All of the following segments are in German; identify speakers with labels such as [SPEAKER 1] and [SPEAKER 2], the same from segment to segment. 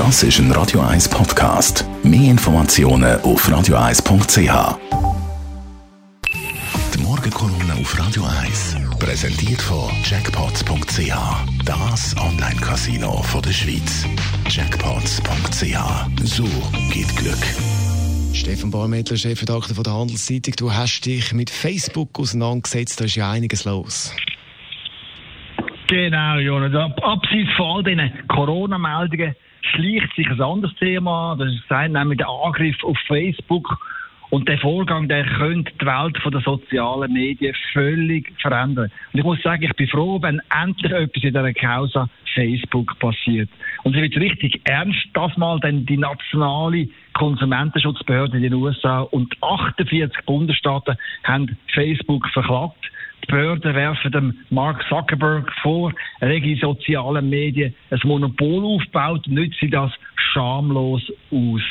[SPEAKER 1] Das ist ein Radio 1 Podcast. Mehr Informationen auf radio1.ch. Die Morgenkolumne auf Radio 1 präsentiert von Jackpots.ch. Das Online-Casino der Schweiz. Jackpots.ch. So geht Glück.
[SPEAKER 2] Stefan Barmettler, Chefredakteur der Handelszeitung. Du hast dich mit Facebook auseinandergesetzt. Da ist ja einiges los.
[SPEAKER 3] Genau, Jonas. Abseits von all diesen Corona-Meldungen schleicht sich ein anderes Thema an. Das ist nämlich der Angriff auf Facebook. Und der Vorgang, der könnte die Welt der sozialen Medien völlig verändern. Und ich muss sagen, ich bin froh, wenn endlich etwas in dieser Causa Facebook passiert. Und es wird richtig ernst, das mal denn die nationale Konsumentenschutzbehörde in den USA und 48 Bundesstaaten haben Facebook verklagt. Behörden werfen dem Mark Zuckerberg vor, er in sozialen Medien ein Monopol aufgebaut und nütze das schamlos aus.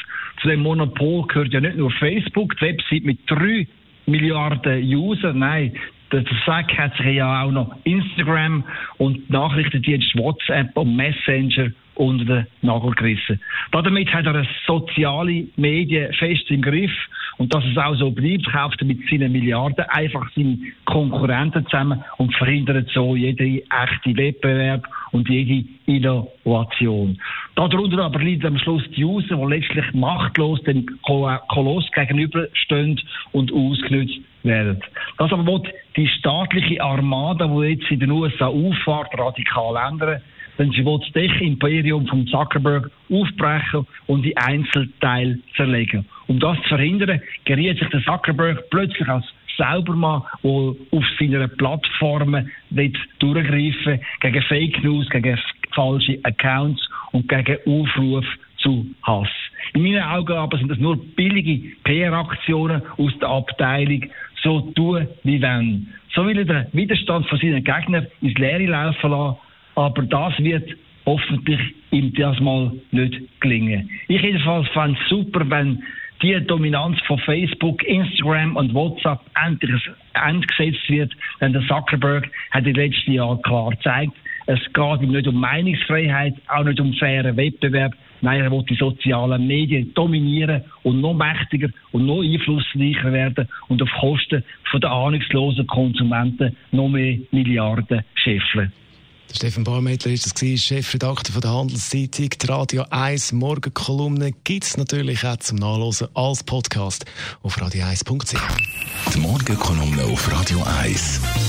[SPEAKER 3] Zu dem Monopol gehört ja nicht nur Facebook, die Website mit drei Milliarden User, nein, der Sack hat sich ja auch noch Instagram und Nachrichtendienst WhatsApp und Messenger unter den Nagel gerissen. Damit hat er soziale Medien fest im Griff und dass es auch so bleibt, kauft er mit seinen Milliarden einfach seine Konkurrenten zusammen und verhindert so jede echte Wettbewerb und jede Innovation. Darunter aber liegt am Schluss die User, die letztlich machtlos dem Koloss gegenüberstehen und ausgenutzt werden. Das aber wird die staatliche Armada, die jetzt in den USA auffahrt, radikal ändern denn sie will das Imperium von Zuckerberg aufbrechen und in Einzelteile zerlegen. Um das zu verhindern, geriet sich der Zuckerberg plötzlich als Saubermann, der auf seiner Plattformen durchgreifen gegen Fake News, gegen falsche Accounts und gegen Aufruf zu Hass. In meinen Augen aber sind das nur billige PR-Aktionen aus der Abteilung so tun wie wenn. So will er den Widerstand von seinen Gegnern ins Leere laufen lassen aber das wird hoffentlich ihm das mal nicht gelingen. Ich jedenfalls fände es super, wenn die Dominanz von Facebook, Instagram und WhatsApp endlich entgesetzt wird. Denn der Zuckerberg hat in den letzten Jahren klar gezeigt, es geht ihm nicht um Meinungsfreiheit, auch nicht um fairen Wettbewerb. Nein, er will die sozialen Medien dominieren und noch mächtiger und noch einflussreicher werden und auf Kosten der ahnungslosen Konsumenten noch mehr Milliarden scheffeln.
[SPEAKER 2] Stefan Barmettler ist das Chefredakteur von der Handelszeitung. Die Radio 1 Morgenkolumne gibt es natürlich auch zum Nachlesen als Podcast auf radio1.ch.
[SPEAKER 1] Die Morgenkolumne auf Radio 1.